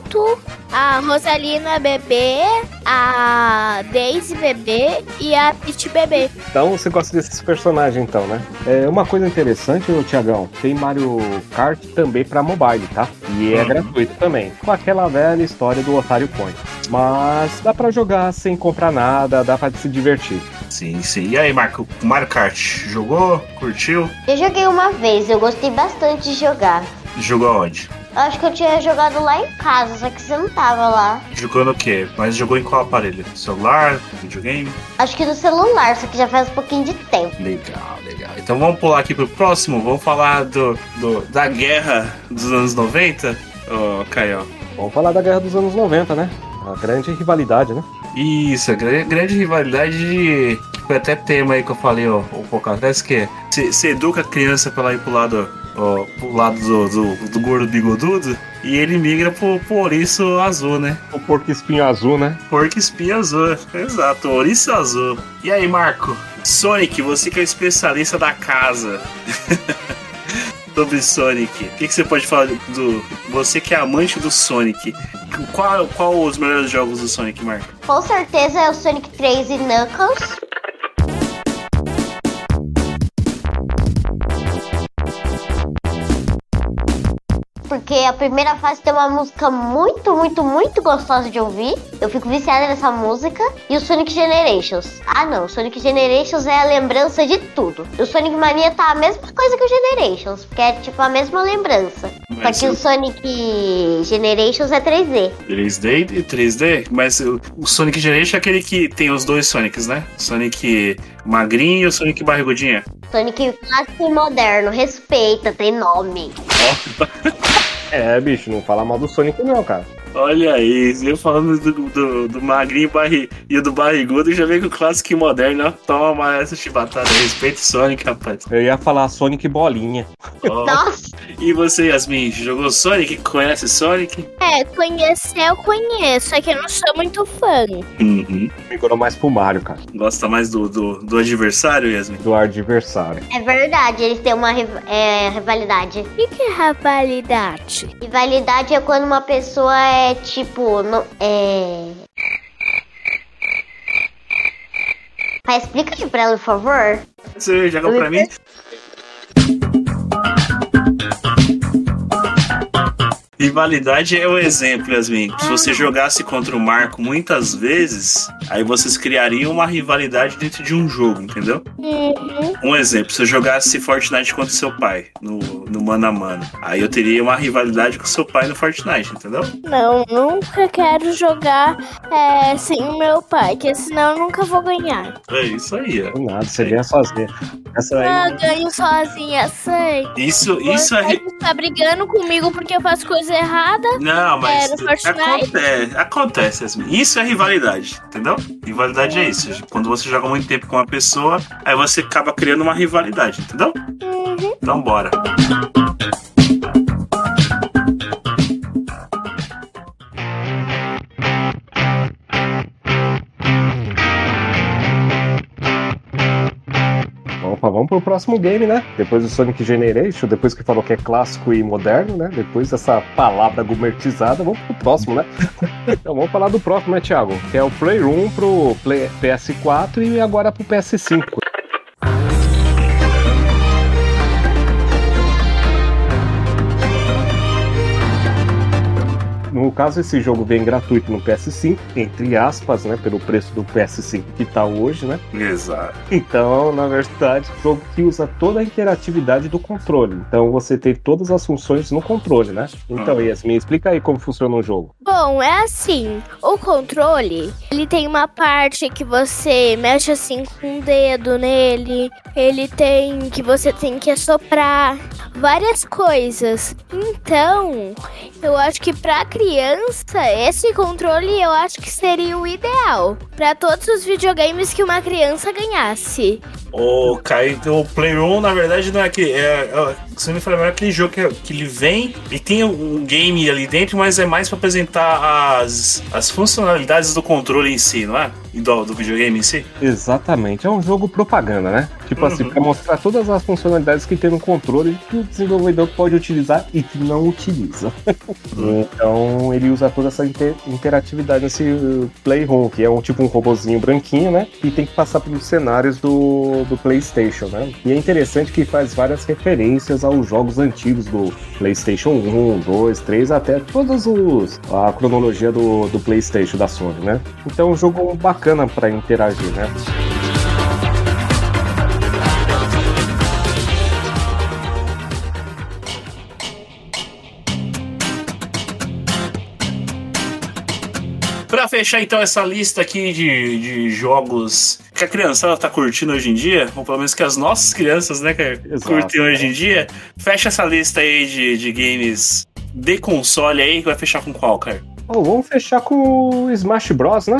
a Rosalina Bebê, a Daisy Bebê e a Peach Bebê. Então você gosta desses personagens, então, né? É uma coisa interessante, Tiagão, tem Mario Kart também pra mobile, tá? E é Uhum. gratuito também, com aquela velha história do Otário Point. Mas dá pra jogar sem comprar nada, dá pra se divertir. Sim, sim. E aí, Marco, Mario Kart, jogou? Curtiu? Eu joguei uma vez, eu gostei bastante de jogar. Jogou onde? Eu Acho que eu tinha jogado lá em casa, só que você não tava lá. Jogou no quê? Mas jogou em qual aparelho? Celular? Videogame? Acho que no celular, só que já faz um pouquinho de tempo. Legal, legal. Então vamos pular aqui pro próximo. Vamos falar do, do- da guerra dos anos 90. Ô, Caio. Vamos falar da Guerra dos anos 90, né? A grande rivalidade, né? Isso, a gra- grande rivalidade de. Foi até tema aí que eu falei, ó, um pouco atrás, que é. Você educa a criança pra ela ir pro lado, ó, pro lado do, do, do gordo bigodudo e ele migra pro, pro ouriço azul, né? O porco espinho azul, né? Porco espinho azul, exato, ouriço azul. E aí, Marco? Sonic, você que é o especialista da casa. (laughs) Sobre Sonic, o que, que você pode falar do. Você que é amante do Sonic. Qual, qual os melhores jogos do Sonic, Marco? Com certeza é o Sonic 3 e Knuckles. Porque a primeira fase tem uma música muito, muito, muito gostosa de ouvir. Eu fico viciada nessa música. E o Sonic Generations. Ah não, o Sonic Generations é a lembrança de tudo. O Sonic Mania tá a mesma coisa que o Generations. Porque é tipo a mesma lembrança. Mas Só que eu- o Sonic Generations é 3D. 3D e 3D, mas o Sonic Generation é aquele que tem os dois Sonics, né? Sonic magrinho e o Sonic barrigudinha. Sonic clássico e moderno, respeita, tem nome. (laughs) É, bicho, não fala mal do Sonic não, cara. Olha aí, eu falando do, do, do magrinho barri, e o do barrigudo, já veio com o clássico e moderno, ó. Toma essa chibatada, respeita o Sonic, rapaz. Eu ia falar Sonic Bolinha. Ó. Nossa, E você, Yasmin, jogou Sonic? Conhece Sonic? É, conhecer eu conheço, é que eu não sou muito fã. Uhum. Migrou mais pro Mario, cara. Gosta mais do, do, do adversário, Yasmin? Do adversário. é verdade, eles têm uma é, rivalidade. O que, que é rivalidade? Rivalidade é quando uma pessoa é tipo. No, é. Pai, explica aí pra ela, por favor. Você joga pra mim? Rivalidade é o exemplo, Yasmin. Se você jogasse contra o Marco muitas vezes, aí vocês criariam uma rivalidade dentro de um jogo, entendeu? Uhum. Um exemplo, se eu jogasse Fortnite contra seu pai no, no mano a mano, aí eu teria uma rivalidade com seu pai no Fortnite, entendeu? Não, nunca quero jogar é, sem o meu pai, que senão eu nunca vou ganhar. É isso aí, ó. Nada, você ganha sozinho. Essa Ah, aí. Eu ganho sozinha, sei. Isso, isso é. Tá brigando comigo porque eu faço coisa errada. Não, mas É, no Fortnite. acontece, acontece, Yasmin. Isso é rivalidade, entendeu? Rivalidade é isso. Quando você joga muito tempo com uma pessoa, aí você acaba criando uma rivalidade, entendeu? Uhum. Então bora. Vamos pro próximo game, né? Depois do Sonic Generation, depois que falou que é clássico e moderno, né? Depois dessa palavra gourmetizada, vamos pro próximo, né? (laughs) então vamos falar do próximo, né, Thiago? Que é o Playroom pro Play- PS4 e agora pro PS5. No caso, esse jogo vem gratuito no PS5, entre aspas, né? Pelo preço do PS5 que tá hoje, né? Exato. Então, na verdade, é um jogo que usa toda a interatividade do controle. Então, você tem todas as funções no controle, né? Então, Yasmin, explica aí como funciona o jogo. Bom, é assim, o controle, ele tem uma parte que você mexe assim com o dedo nele, ele tem que você tem que assoprar várias coisas. Então, eu acho que pra criança, esse controle eu acho que seria o ideal pra todos os videogames que uma criança ganhasse. O Caio, então, o Playroom, na verdade, não é aquele. É, é, se não me falar, é aquele jogo que, que ele vem e tem um game ali dentro, mas é mais pra apresentar as, as funcionalidades do controle em si, não é? E do, do videogame em si. Exatamente, é um jogo propaganda, né? Tipo assim, Uhum. pra mostrar todas as funcionalidades que tem no controle que o desenvolvedor pode utilizar e que não utiliza. então ele usa toda essa inter- interatividade nesse Playroom, que é um tipo um robozinho branquinho, né? E tem que passar pelos cenários do, do PlayStation, né? E é interessante que faz várias referências aos jogos antigos do PlayStation 1, 2, 3, até todos os a cronologia do, do PlayStation da Sony, né? Então é um jogo bacana pra interagir, né? Pra fechar então essa lista aqui de, de jogos que a criançada tá curtindo hoje em dia, ou pelo menos que as nossas crianças, né, que Exato. curtem hoje em dia, fecha essa lista aí de, de games de console aí, que vai fechar com qual, cara? Bom, vamos fechar com o Smash Bros, né?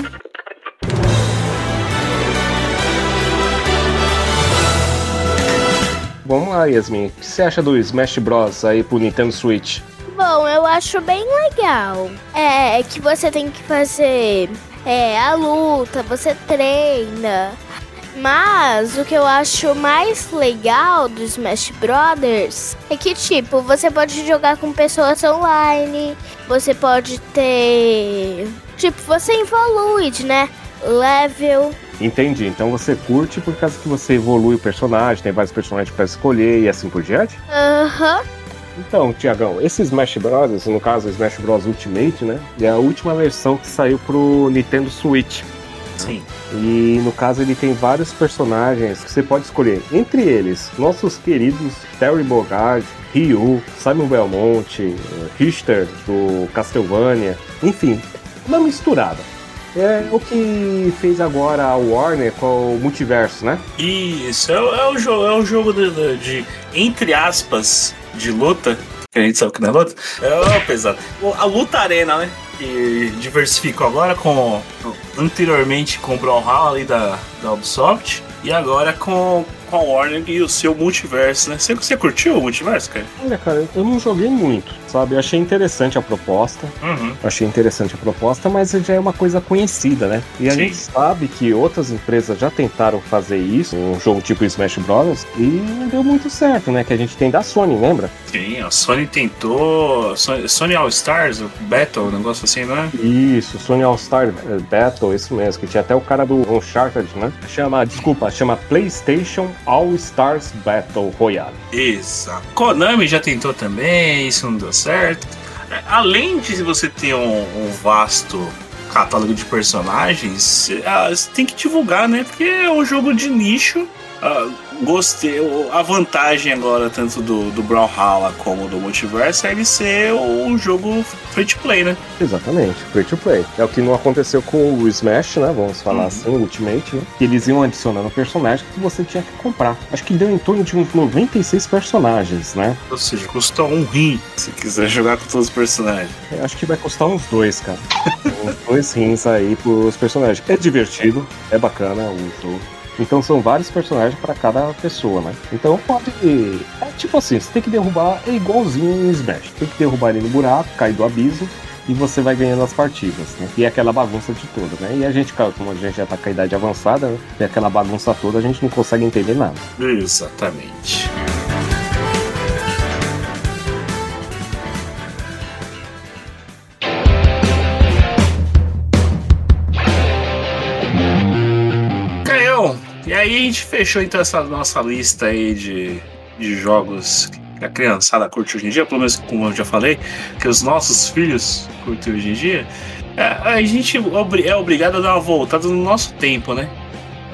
Vamos lá, Yasmin. O que você acha do Smash Bros aí pro Nintendo Switch? Bom, eu acho bem legal. É que você tem que fazer é, a luta, você treina. Mas o que eu acho mais legal do Smash Brothers é que, tipo, você pode jogar com pessoas online, você pode ter. Tipo, você evolui, né? Level. Entendi. Então você curte por causa que você evolui o personagem, tem vários personagens pra escolher e assim por diante? Aham. Então, Tiagão, esse Smash Bros, no caso Smash Bros Ultimate, né? É a última versão que saiu pro Nintendo Switch. Sim. E no caso ele tem vários personagens que você pode escolher. Entre eles, nossos queridos Terry Bogard, Ryu, Simon Belmont, eh, Richter do Castlevania, enfim, uma misturada. É o que fez agora a Warner com o multiverso, né? Isso, é, o- é o jogo, é o jogo de- de, entre aspas, de luta, que a gente sabe que não é luta, é pesado. A luta arena, né? Que diversificou agora com. anteriormente com o Brawlhalla ali da, da Ubisoft. E agora com, com a Warner e o seu multiverso, né? Você, você curtiu o multiverso, cara? Olha, cara, eu não joguei muito, sabe? Eu achei interessante a proposta. Uhum. Achei interessante a proposta, mas já é uma coisa conhecida, né? E a Sim. gente sabe que outras empresas já tentaram fazer isso, um jogo tipo Smash Bros. e não deu muito certo, né? Que a gente tem da Sony, lembra? Sim, a Sony tentou. Sony, Sony All Stars, Battle, um negócio assim, não é? Isso, Sony All Star eh, Battle, isso mesmo, que tinha até o cara do Uncharted, né? Chama, desculpa, chama PlayStation All Stars Battle Royale. Exato. Konami já tentou também, isso não deu certo. É, Além de você ter um, um vasto catálogo de personagens, você ah, você tem que divulgar, né? Porque é um jogo de nicho. Ah, gostei. A vantagem agora, tanto do, do Brawlhalla como do Multiverse, é ele ser um jogo free to play, né? Exatamente, free to play. É o que não aconteceu com o Smash, né? Vamos falar Uhum. assim, Ultimate, né? Que eles iam adicionando personagens que você tinha que comprar. Acho que deu em torno de uns 96 personagens, né? Ou seja, custa um rim se quiser jogar com todos os personagens. Eu Acho que vai custar uns dois, cara. (laughs) uns dois rins aí pros personagens. É divertido, é bacana o jogo. Então são vários personagens pra cada pessoa, né? Então pode. É tipo assim, você tem que derrubar, é igualzinho em Smash. Tem que derrubar ele no buraco, cair do abismo e você vai ganhando as partidas, né? E é aquela bagunça de toda, né? E a gente, como a gente já tá com a idade avançada, né? E aquela bagunça toda, a gente não consegue entender nada. Exatamente. Aí a gente fechou então essa nossa lista aí de, de jogos que a criançada curte hoje em dia, pelo menos como eu já falei, que os nossos filhos curtem hoje em dia. É, A gente é obrigado a dar uma voltada no nosso tempo, né?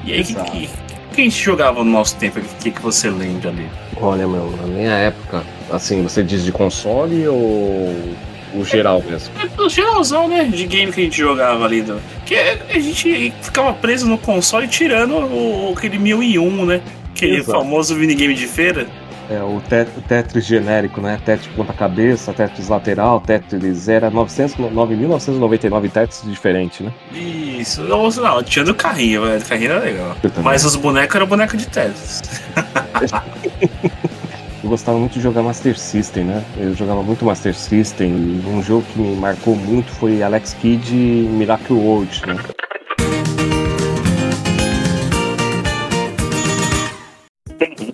E aí, o que, que a gente jogava no nosso tempo? O que, que você lembra ali? Olha, meu, na minha época, assim, você diz de console ou o geral mesmo? É o geralzão, né? De game que a gente jogava ali. Do... Que a gente ficava preso no console tirando o, aquele 1001, né? Aquele Exato. famoso minigame de feira. É, o, tet o Tetris genérico, né? Tetris ponta-cabeça, Tetris lateral, Tetris era 900, 9.999 Tetris diferentes, né? Isso. Não, não, tinha do carrinho, velho. Do carrinho era legal. Mas os bonecos eram boneco de Tetris. (laughs) Eu gostava muito de jogar Master System, né? Eu jogava muito Master System e um jogo que me marcou muito foi Alex Kidd e Miracle World, né?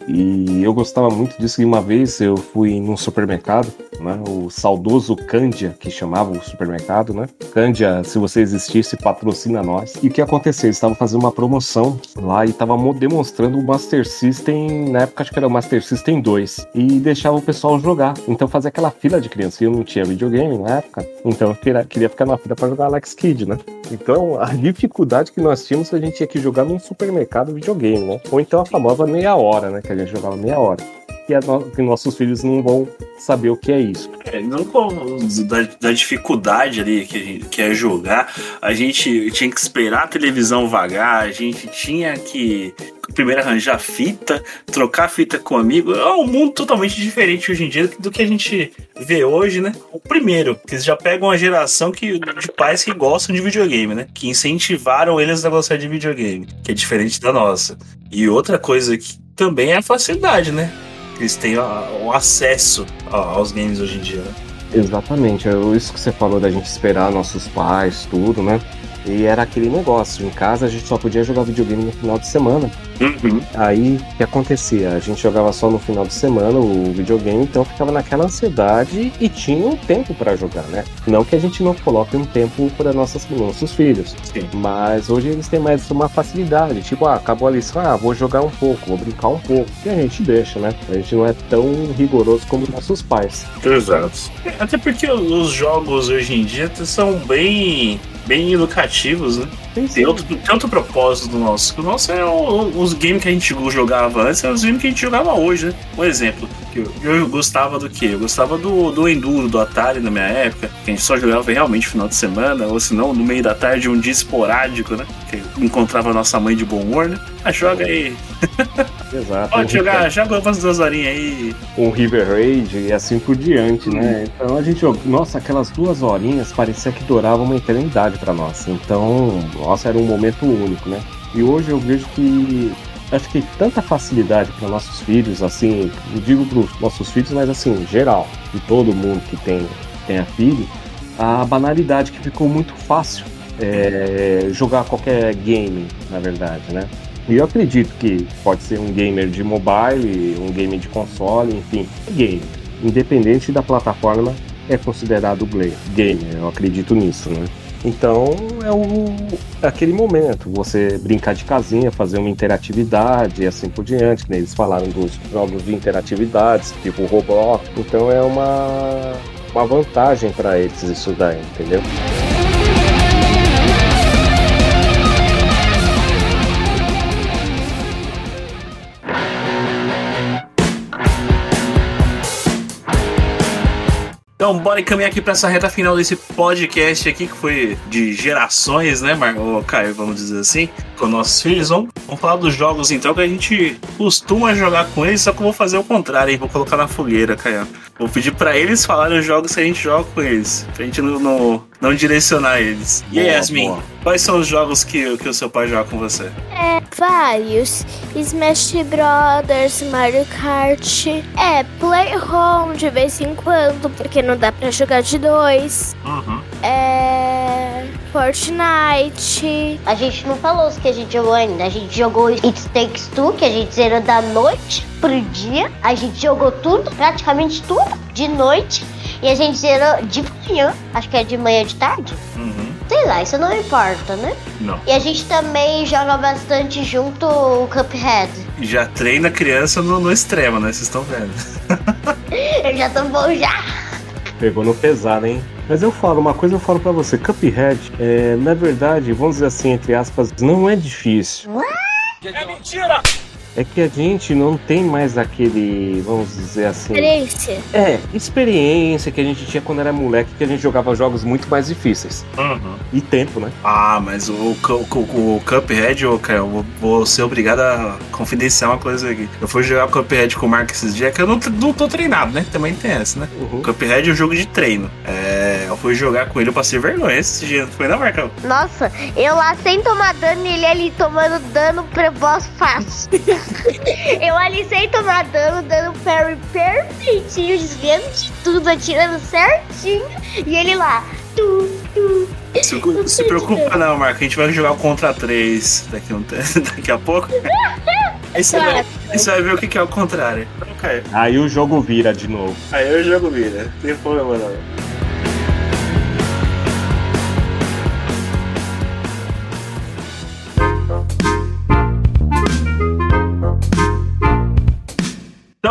E eu gostava muito disso. E uma vez eu fui num supermercado, né? O saudoso Candia, que chamava o supermercado, né? Candia, se você existisse, patrocina nós. E o que aconteceu? Eles estavam fazendo uma promoção lá e estavam demonstrando o Master System, na época acho que era o Master System 2. E deixava o pessoal jogar. Então fazia aquela fila de crianças. E eu não tinha videogame na época. Então eu queria, queria ficar na fila para jogar Alex Kidd, né? Então a (laughs) dificuldade que nós tínhamos, a gente tinha que jogar num supermercado videogame, né? Ou então a famosa meia hora, né? Que a gente jogava meia hora. E a no- que nossos filhos não vão saber o que é isso. É, não da, da dificuldade ali que, gente, que é jogar, a gente tinha que esperar a televisão vagar, a gente tinha que primeiro arranjar fita, trocar fita com amigo. É um mundo totalmente diferente hoje em dia do que a gente vê hoje, né? O primeiro, que eles já pegam uma geração que, de pais que gostam de videogame, né? Que incentivaram eles a gostar de videogame, que é diferente da nossa. E outra coisa que também é a facilidade, né? Eles têm o acesso aos games hoje em dia, né? Exatamente, é isso que você falou da gente esperar nossos pais, tudo, né? E era aquele negócio, em casa a gente só podia jogar videogame no final de semana. Uhum. Aí o que acontecia? A gente jogava só no final de semana o videogame, então ficava naquela ansiedade e tinha um tempo para jogar, né? Não que a gente não coloque um tempo para nossas nossos filhos, Sim. mas hoje eles têm mais uma facilidade, tipo, ah, acabou a lição, ah, vou jogar um pouco, vou brincar um pouco, e a gente deixa, né? A gente não é tão rigoroso como nossos pais. Exato. Até porque os jogos hoje em dia são bem, bem educativos, né? Tem outro, tem outro propósito do nosso. O nosso é o- os games que a gente jogava antes, é os games que a gente jogava hoje, né? Um exemplo, que eu, eu gostava do quê? Eu gostava do, do Enduro, do Atari na minha época, que a gente só jogava realmente no final de semana, ou se não, no meio da tarde, um dia esporádico, né? Que encontrava a nossa mãe de bom humor, né? Ah, joga aí. Exato. Pode jogar, joga umas duas horinhas aí. um River Raid e assim por diante, né? Então a gente, nossa, aquelas duas horinhas parecia que durava uma eternidade para nós. Então, nossa, era um momento único, né? E hoje eu vejo que acho que tanta facilidade para nossos filhos, assim, não digo para os nossos filhos, mas assim, geral, de todo mundo que tem tenha filho, a banalidade que ficou muito fácil é, jogar qualquer game, na verdade, né? E eu acredito que pode ser um gamer de mobile, um gamer de console, enfim, game. independente da plataforma, é considerado gamer. Eu acredito nisso, né? Então é o, aquele momento, você brincar de casinha, fazer uma interatividade e assim por diante, que eles falaram dos jogos de interatividades, tipo Roblox. Então é uma, uma vantagem para eles isso daí, entendeu? Então, bora encaminhar aqui pra essa reta final desse podcast aqui, que foi de gerações, né, Mar... Ô, Caio, vamos dizer assim, com nossos filhos. Vamos, vamos falar dos jogos, então, que a gente costuma jogar com eles, só que eu vou fazer o contrário, hein? Vou colocar na fogueira, Caio. Vou pedir pra eles falarem os jogos que a gente joga com eles, pra gente não, não, não direcionar eles. E Boa, Yasmin, boa. quais são os jogos que, que o seu pai joga com você? É, vários. Smash Brothers, Mario Kart. É, Play Home de vez em quando, porque não dá pra jogar de dois. Uhum. É. Fortnite. A gente não falou os que a gente jogou ainda. A gente jogou It Takes Two, que a gente zerou da noite pro dia. A gente jogou tudo, praticamente tudo, de noite. E a gente zerou de manhã. Acho que é de manhã de tarde. Uhum. Sei lá, isso não importa, né? Não. E a gente também joga bastante junto o Cuphead. Já treina criança no, no extremo, né? Vocês estão vendo. (laughs) Eu já tô bom já. Pegou no pesado, hein? Mas eu falo, uma coisa eu falo pra você, Cuphead, é, na verdade, vamos dizer assim, entre aspas, não é difícil. É que a gente não tem mais aquele, vamos dizer assim. Experiência. É, experiência que a gente tinha quando era moleque, que a gente jogava jogos muito mais difíceis. Uhum. E tempo, né? Ah, mas o, Cu- Cu- o, Cuphead, ô, Caio, eu vou, vou ser obrigado a confidenciar uma coisa aqui. Eu fui jogar o Cuphead com o Mark esses dias, que eu não, não tô treinado, né? Também tem essa, né? Uhum. O Cuphead é um jogo de treino. É, eu fui jogar com ele, eu passei vergonha esse dia. Não foi, não, Marcão? Nossa, eu lá sem tomar dano e ele ali tomando dano pra boss fácil. (laughs) (laughs) eu ali sem tomar dano, dando parry perfeitinho, desviando de tudo, atirando certinho. E ele lá. Tu, tu. Se, se preocupa não, Marco. A gente vai jogar o Contra 3 daqui, um, (laughs) daqui a pouco. Aí você vai, aí você vai ver o que é o contrário. Então, Caio, Aí o jogo vira de novo. aí o jogo vira. Não tem problema não.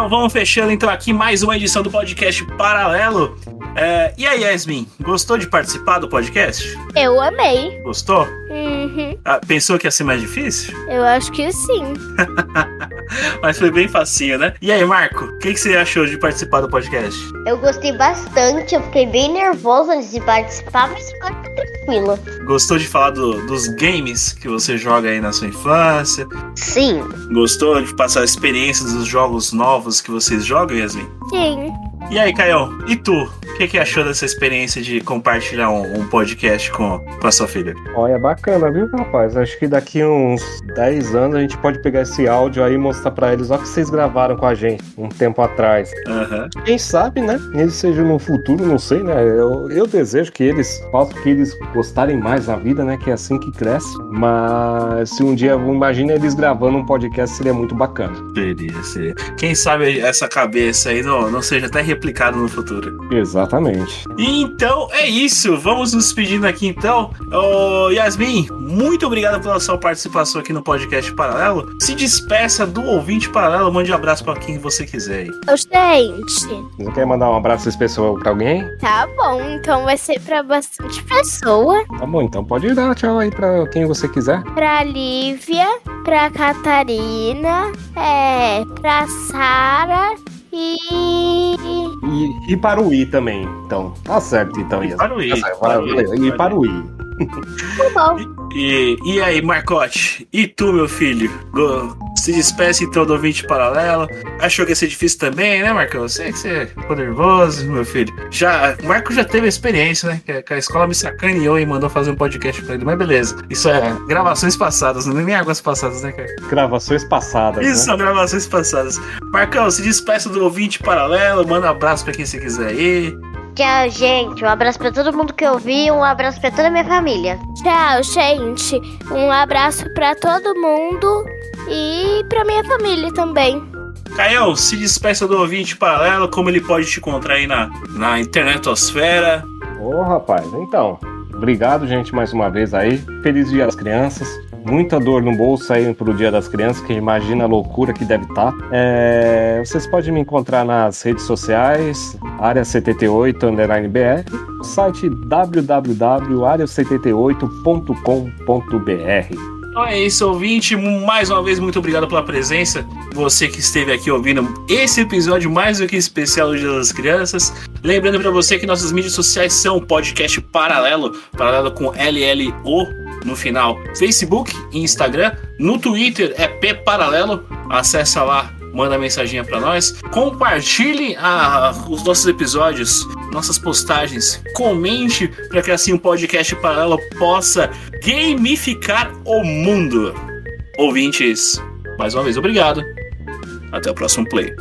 Então vamos fechando então aqui mais uma edição do podcast Paralelo. É, e aí, Yasmin, gostou de participar do podcast? Eu amei. Gostou? Uhum. Ah, pensou que ia ser mais difícil? Eu acho que sim. (laughs) Mas foi bem facinho, né? E aí, Marco, o que, que você achou de participar do podcast? Eu gostei bastante, eu fiquei bem nervosa antes de participar, mas agora tá tranquila. Gostou de falar do- dos games que você joga aí na sua infância? Sim, Gostou de passar experiências dos jogos novos que vocês jogam, Yasmin? Sim. E aí, Caio, e tu? O que, que achou dessa experiência de compartilhar um, um podcast com, com a sua filha? Olha, bacana, viu, rapaz? Acho que daqui uns 10 anos a gente pode pegar esse áudio aí e mostrar pra eles ó que vocês gravaram com a gente um tempo atrás. Aham. Quem sabe, né? Eles sejam no futuro, não sei, né? Eu, eu desejo que eles façam que eles gostarem mais da vida, né? Que é assim que cresce. Mas se um dia, imagina eles gravando um podcast, seria muito bacana. Seria, seria. Quem sabe essa cabeça aí não, não seja até replicada no futuro. Exatamente. Então é isso, vamos nos despedindo aqui então. Ô, Yasmin, muito obrigado pela sua participação aqui no podcast Paralelo. Se despeça do ouvinte paralelo, mande um abraço pra quem você quiser aí. Ô, gente. Você quer mandar um abraço especial pra alguém? Tá bom, então vai ser pra bastante pessoa. Tá bom, então pode dar tchau aí pra quem você quiser. Pra Lívia, pra Catarina, é, pra Sara e. E, e para o I também. Então, tá certo, então, Ias. para o I, Tá certo, para para o I, o I. E. Tá bom. E, e aí, Marcote? E tu, meu filho? Go- Se despeça então do ouvinte paralelo. Achou que ia ser difícil também, né, Marcão? Eu sei que você ficou nervoso, meu filho. Já, o Marco já teve a experiência, né? Que, que a escola me sacaneou e mandou fazer um podcast pra ele. Mas beleza. Isso é gravações passadas, não é nem águas passadas, né, cara? Gravações passadas. Isso Né? são gravações passadas. Marcão, se despeça do ouvinte paralelo. Manda um abraço pra quem você quiser aí. Tchau, gente. Um abraço pra todo mundo que ouviu, um abraço pra toda a minha família. Tchau, gente. Um abraço pra todo mundo e pra minha família também. Caio, se despeça do ouvinte paralelo, como ele pode te encontrar aí na, na internetosfera. Ô, rapaz, então, obrigado, gente, mais uma vez aí. Feliz Dia das Crianças. Muita dor no bolso aí pro Dia das Crianças, que imagina a loucura que deve estar. É, vocês podem me encontrar nas redes sociais, área 78 underline BR, site www.área78.com.br. Então é isso, ouvinte. Mais uma vez, muito obrigado pela presença. Você que esteve aqui ouvindo esse episódio mais do que especial do Dia das Crianças. Lembrando para você que nossas mídias sociais são podcast paralelo, paralelo com LLO no final. Facebook e Instagram. No Twitter é P Paralelo. Acessa lá, manda mensaginha para nós. Compartilhe a- os nossos episódios, nossas postagens. Comente para que assim o podcast paralelo possa gamificar o mundo. Ouvintes, mais uma vez, obrigado. Até o próximo play.